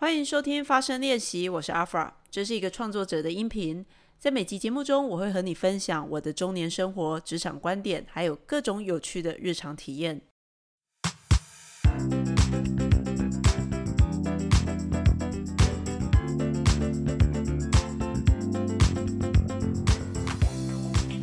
欢迎收听发声练习，我是阿 fra，这是一个创作者的音频。在每集节目中，我会和你分享我的中年生活、职场观点，还有各种有趣的日常体验。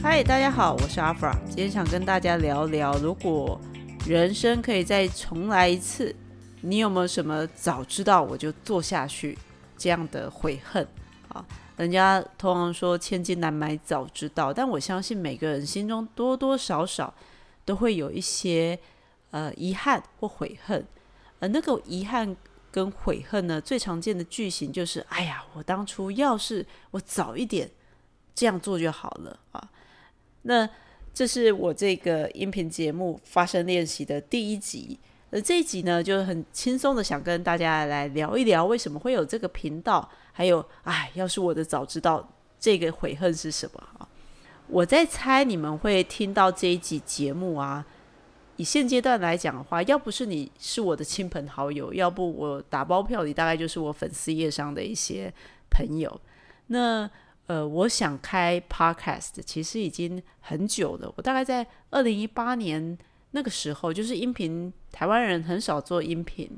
嗨，大家好，我是阿 fra，今天想跟大家聊聊，如果人生可以再重来一次。你有没有什么早知道我就做下去这样的悔恨啊？人家通常说千金难买早知道，但我相信每个人心中多多少少都会有一些呃遗憾或悔恨。而那个遗憾跟悔恨呢，最常见的句型就是：“哎呀，我当初要是我早一点这样做就好了啊！”那这是我这个音频节目发声练习的第一集。呃这一集呢，就很轻松的想跟大家来聊一聊，为什么会有这个频道，还有，哎，要是我的早知道这个悔恨是什么啊？我在猜你们会听到这一集节目啊。以现阶段来讲的话，要不是你是我的亲朋好友，要不我打包票，你大概就是我粉丝页上的一些朋友。那呃，我想开 podcast 其实已经很久了，我大概在二零一八年。那个时候就是音频，台湾人很少做音频。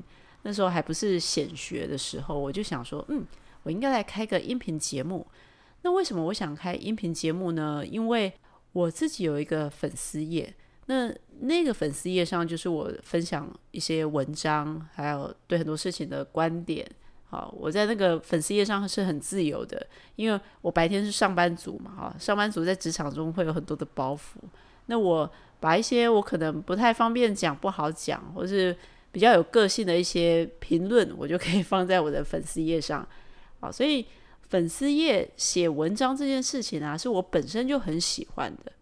那时候还不是显学的时候，我就想说，嗯，我应该来开个音频节目。那为什么我想开音频节目呢？因为我自己有一个粉丝页，那那个粉丝页上就是我分享一些文章，还有对很多事情的观点。好，我在那个粉丝页上是很自由的，因为我白天是上班族嘛，哈，上班族在职场中会有很多的包袱。那我。把一些我可能不太方便讲、不好讲，或是比较有个性的一些评论，我就可以放在我的粉丝页上。好，所以粉丝页写文章这件事情啊，是我本身就很喜欢的。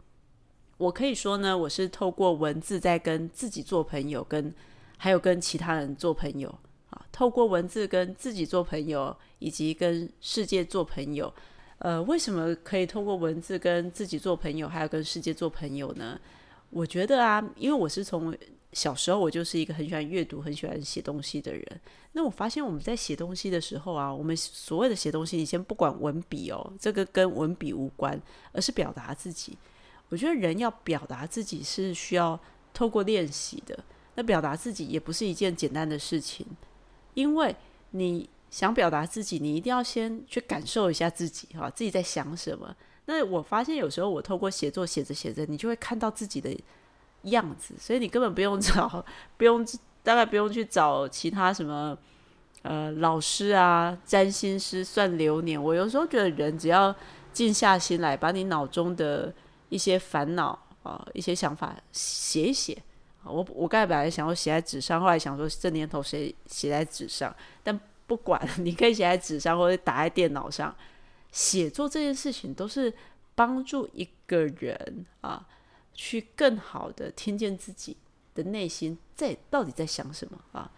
我可以说呢，我是透过文字在跟自己做朋友，跟还有跟其他人做朋友啊。透过文字跟自己做朋友，以及跟世界做朋友。呃，为什么可以透过文字跟自己做朋友，还有跟世界做朋友呢？我觉得啊，因为我是从小时候我就是一个很喜欢阅读、很喜欢写东西的人。那我发现我们在写东西的时候啊，我们所谓的写东西，你先不管文笔哦，这个跟文笔无关，而是表达自己。我觉得人要表达自己是需要透过练习的。那表达自己也不是一件简单的事情，因为你想表达自己，你一定要先去感受一下自己哈，自己在想什么。那我发现有时候我透过写作写着写着，你就会看到自己的样子，所以你根本不用找，不用大概不用去找其他什么呃老师啊、占星师算流年。我有时候觉得人只要静下心来，把你脑中的一些烦恼啊、一些想法写一写。我我刚才本来想要写在纸上，后来想说这年头谁写在纸上？但不管 你可以写在纸上，或者打在电脑上。写作这件事情都是帮助一个人啊，去更好的听见自己的内心在到底在想什么啊，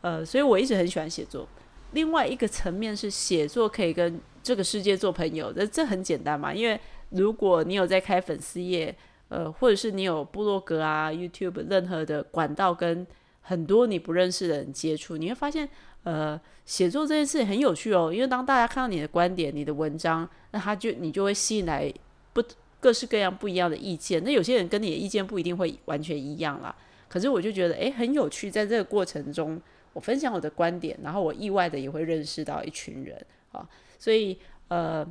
呃，所以我一直很喜欢写作。另外一个层面是写作可以跟这个世界做朋友，这这很简单嘛，因为如果你有在开粉丝页，呃，或者是你有部落格啊、YouTube 任何的管道跟很多你不认识的人接触，你会发现。呃，写作这件事很有趣哦，因为当大家看到你的观点、你的文章，那他就你就会吸引来不各式各样不一样的意见。那有些人跟你的意见不一定会完全一样啦，可是我就觉得诶很有趣，在这个过程中，我分享我的观点，然后我意外的也会认识到一群人啊，所以呃，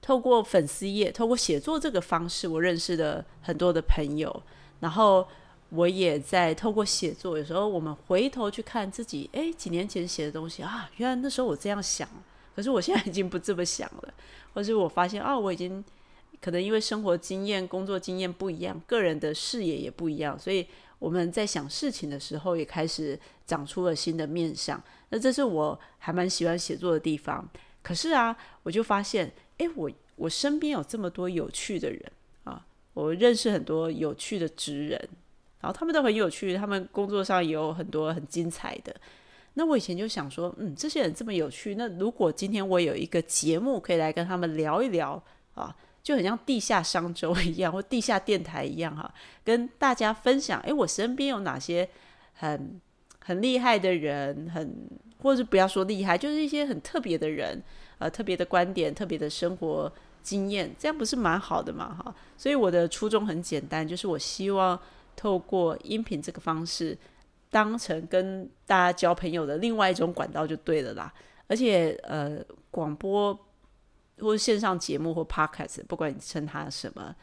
透过粉丝页、透过写作这个方式，我认识了很多的朋友，然后。我也在透过写作，有时候我们回头去看自己，哎，几年前写的东西啊，原来那时候我这样想，可是我现在已经不这么想了，或是我发现啊，我已经可能因为生活经验、工作经验不一样，个人的视野也不一样，所以我们在想事情的时候也开始长出了新的面相。那这是我还蛮喜欢写作的地方。可是啊，我就发现，哎，我我身边有这么多有趣的人啊，我认识很多有趣的职人。然后他们都很有趣，他们工作上也有很多很精彩的。那我以前就想说，嗯，这些人这么有趣，那如果今天我有一个节目可以来跟他们聊一聊啊，就很像地下商周一样，或地下电台一样哈，跟大家分享，诶，我身边有哪些很很厉害的人，很或者是不要说厉害，就是一些很特别的人，呃，特别的观点，特别的生活经验，这样不是蛮好的嘛？哈，所以我的初衷很简单，就是我希望透过音频这个方式，当成跟大家交朋友的另外一种管道就对了啦。而且，呃，广播或者线上节目或 podcast，不管你称它什么。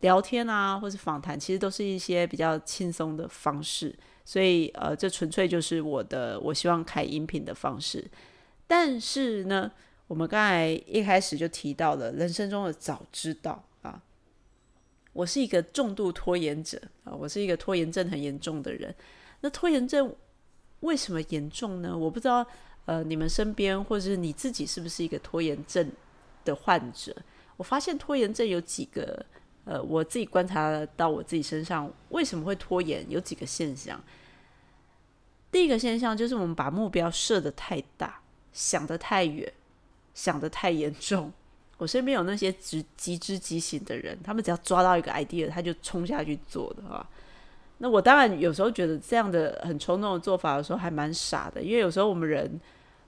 聊天啊，或是访谈，其实都是一些比较轻松的方式，所以呃，这纯粹就是我的我希望开音频的方式。但是呢，我们刚才一开始就提到了人生中的早知道啊，我是一个重度拖延者我是一个拖延症很严重的人。那拖延症为什么严重呢？我不知道，呃，你们身边或者是你自己是不是一个拖延症的患者？我发现拖延症有几个。呃，我自己观察到我自己身上为什么会拖延，有几个现象。第一个现象就是我们把目标设的太大，想的太远，想的太严重。我身边有那些极极之极行的人，他们只要抓到一个 idea，他就冲下去做的啊。那我当然有时候觉得这样的很冲动的做法，有时候还蛮傻的，因为有时候我们人，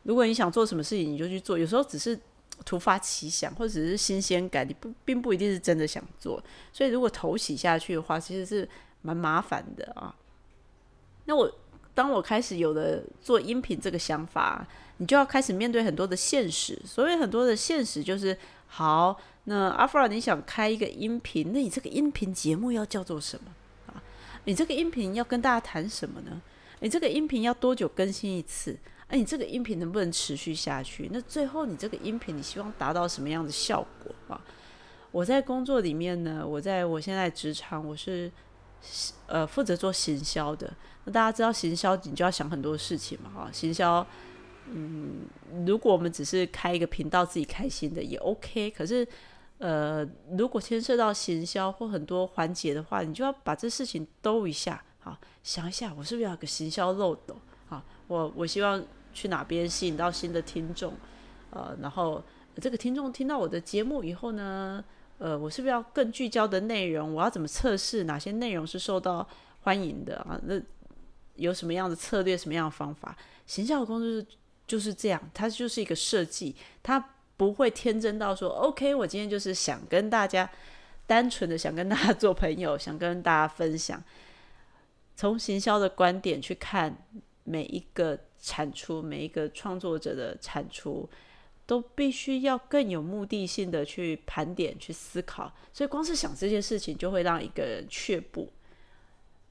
如果你想做什么事情，你就去做，有时候只是。突发奇想，或者只是新鲜感，你不并不一定是真的想做。所以如果头洗下去的话，其实是蛮麻烦的啊。那我当我开始有了做音频这个想法，你就要开始面对很多的现实。所以很多的现实，就是好，那阿弗尔你想开一个音频，那你这个音频节目要叫做什么啊？你这个音频要跟大家谈什么呢？你这个音频要多久更新一次？哎，你这个音频能不能持续下去？那最后你这个音频，你希望达到什么样的效果啊？我在工作里面呢，我在我现在职场，我是呃负责做行销的。那大家知道行销，你就要想很多事情嘛，哈。行销，嗯，如果我们只是开一个频道自己开心的也 OK。可是，呃，如果牵涉到行销或很多环节的话，你就要把这事情兜一下，好，想一下，我是不是要有个行销漏斗？好我我希望去哪边吸引到新的听众，呃，然后这个听众听到我的节目以后呢，呃，我是不是要更聚焦的内容？我要怎么测试哪些内容是受到欢迎的啊？那有什么样的策略、什么样的方法？行销的工作是就是这样，它就是一个设计，它不会天真到说，OK，我今天就是想跟大家单纯的想跟大家做朋友，想跟大家分享，从行销的观点去看。每一个产出，每一个创作者的产出，都必须要更有目的性的去盘点、去思考。所以，光是想这件事情，就会让一个人却步。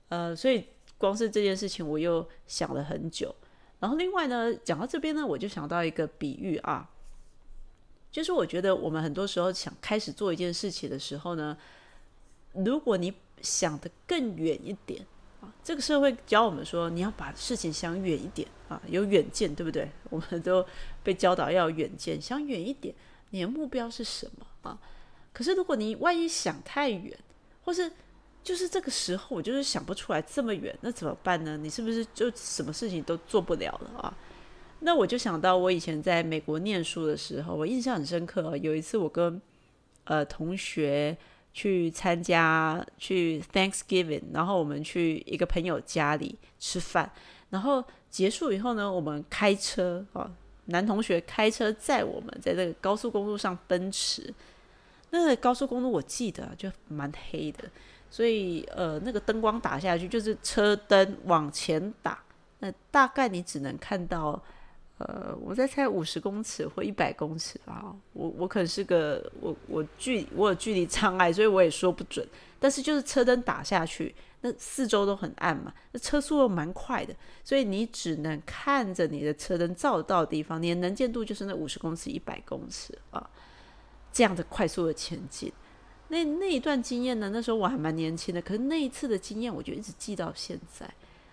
呃，所以光是这件事情，我又想了很久。然后，另外呢，讲到这边呢，我就想到一个比喻啊，就是我觉得我们很多时候想开始做一件事情的时候呢，如果你想的更远一点啊。这个社会教我们说，你要把事情想远一点啊，有远见，对不对？我们都被教导要远见，想远一点。你的目标是什么啊？可是如果你万一想太远，或是就是这个时候我就是想不出来这么远，那怎么办呢？你是不是就什么事情都做不了了啊？那我就想到我以前在美国念书的时候，我印象很深刻。有一次我跟呃同学。去参加去 Thanksgiving，然后我们去一个朋友家里吃饭，然后结束以后呢，我们开车啊，男同学开车载我们在这个高速公路上奔驰。那个高速公路我记得就蛮黑的，所以呃，那个灯光打下去就是车灯往前打，那大概你只能看到。呃，我在猜五十公尺或一百公尺吧。我我可能是个我我距我有距离障碍，所以我也说不准。但是就是车灯打下去，那四周都很暗嘛，那车速又蛮快的，所以你只能看着你的车灯照到的地方，你的能见度就是那五十公尺、一百公尺啊，这样的快速的前进。那那一段经验呢？那时候我还蛮年轻的，可是那一次的经验，我就一直记到现在。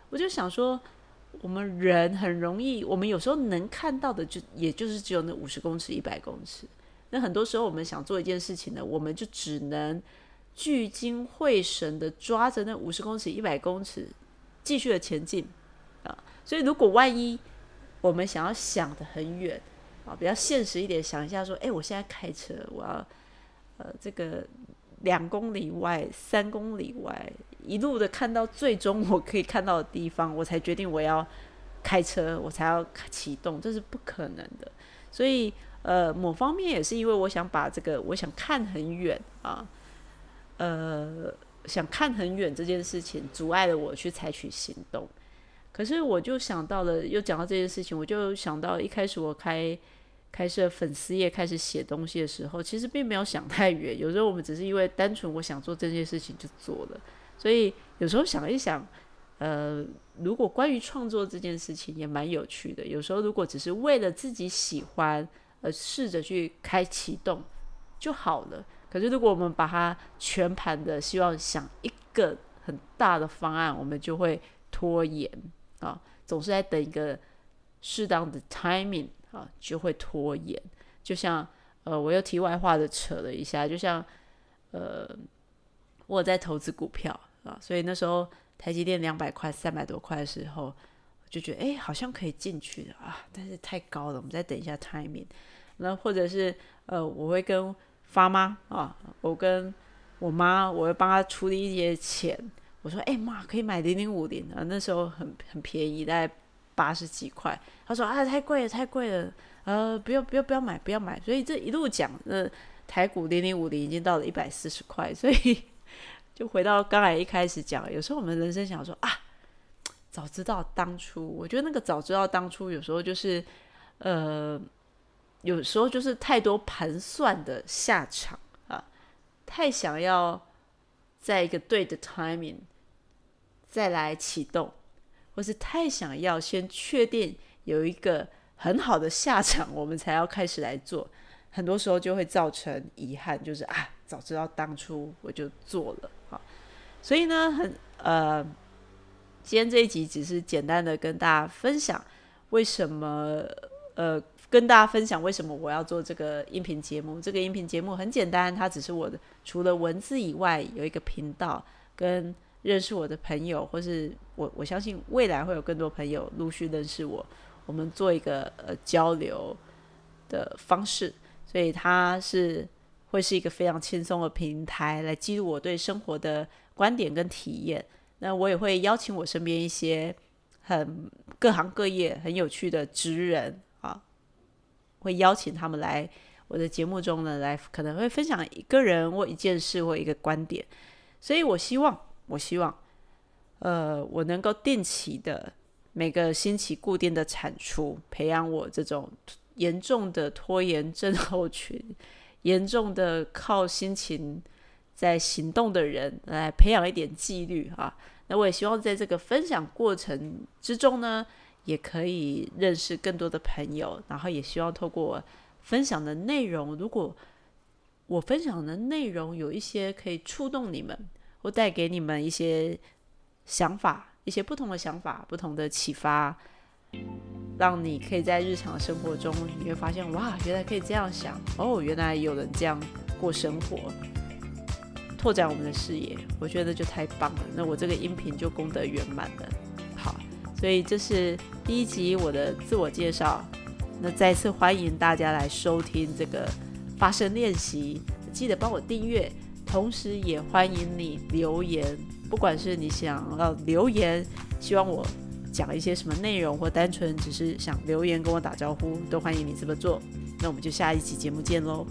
我就想说。我们人很容易，我们有时候能看到的就也就是只有那五十公尺、一百公尺。那很多时候我们想做一件事情呢，我们就只能聚精会神的抓着那五十公尺、一百公尺，继续的前进啊。所以如果万一我们想要想的很远啊，比较现实一点，想一下说，哎，我现在开车，我要呃这个。两公里外、三公里外，一路的看到最终我可以看到的地方，我才决定我要开车，我才要启动，这是不可能的。所以，呃，某方面也是因为我想把这个，我想看很远啊，呃，想看很远这件事情，阻碍了我去采取行动。可是，我就想到了，又讲到这件事情，我就想到一开始我开开设粉丝页开始写东西的时候，其实并没有想太远。有时候我们只是因为单纯我想做这件事情就做了。所以有时候想一想，呃，如果关于创作这件事情也蛮有趣的。有时候如果只是为了自己喜欢而试着去开启动就好了。可是如果我们把它全盘的希望想一个很大的方案，我们就会拖延啊，总是在等一个适当的 timing 啊，就会拖延。就像呃，我又题外话的扯了一下，就像呃，我在投资股票。啊，所以那时候台积电两百块、三百多块的时候，就觉得哎，好像可以进去的啊，但是太高了，我们再等一下 timing。那或者是呃，我会跟发妈啊，我跟我妈，我会帮她处理一些钱。我说哎妈，可以买零零五零啊，那时候很很便宜，大概八十几块。他说啊，太贵了，太贵了，呃，不要不要不要买，不要买。所以这一路讲，那台股零零五零已经到了一百四十块，所以。就回到刚才一开始讲，有时候我们人生想说啊，早知道当初，我觉得那个早知道当初，有时候就是，呃，有时候就是太多盘算的下场啊，太想要在一个对的 timing 再来启动，或是太想要先确定有一个很好的下场，我们才要开始来做，很多时候就会造成遗憾，就是啊，早知道当初我就做了。好所以呢，很呃，今天这一集只是简单的跟大家分享为什么呃，跟大家分享为什么我要做这个音频节目。这个音频节目很简单，它只是我的除了文字以外有一个频道，跟认识我的朋友，或是我我相信未来会有更多朋友陆续认识我，我们做一个呃交流的方式。所以它是会是一个非常轻松的平台，来记录我对生活的。观点跟体验，那我也会邀请我身边一些很各行各业很有趣的职人啊，会邀请他们来我的节目中呢，来可能会分享一个人或一件事或一个观点。所以我希望，我希望，呃，我能够定期的每个星期固定的产出，培养我这种严重的拖延症候群，严重的靠心情。在行动的人来培养一点纪律啊，那我也希望在这个分享过程之中呢，也可以认识更多的朋友，然后也希望透过分享的内容，如果我分享的内容有一些可以触动你们，或带给你们一些想法，一些不同的想法、不同的启发，让你可以在日常生活中，你会发现哇，原来可以这样想哦，原来有人这样过生活。拓展我们的视野，我觉得就太棒了。那我这个音频就功德圆满了。好，所以这是第一集我的自我介绍。那再次欢迎大家来收听这个发声练习，记得帮我订阅，同时也欢迎你留言。不管是你想要留言，希望我讲一些什么内容，或单纯只是想留言跟我打招呼，都欢迎你这么做。那我们就下一期节目见喽。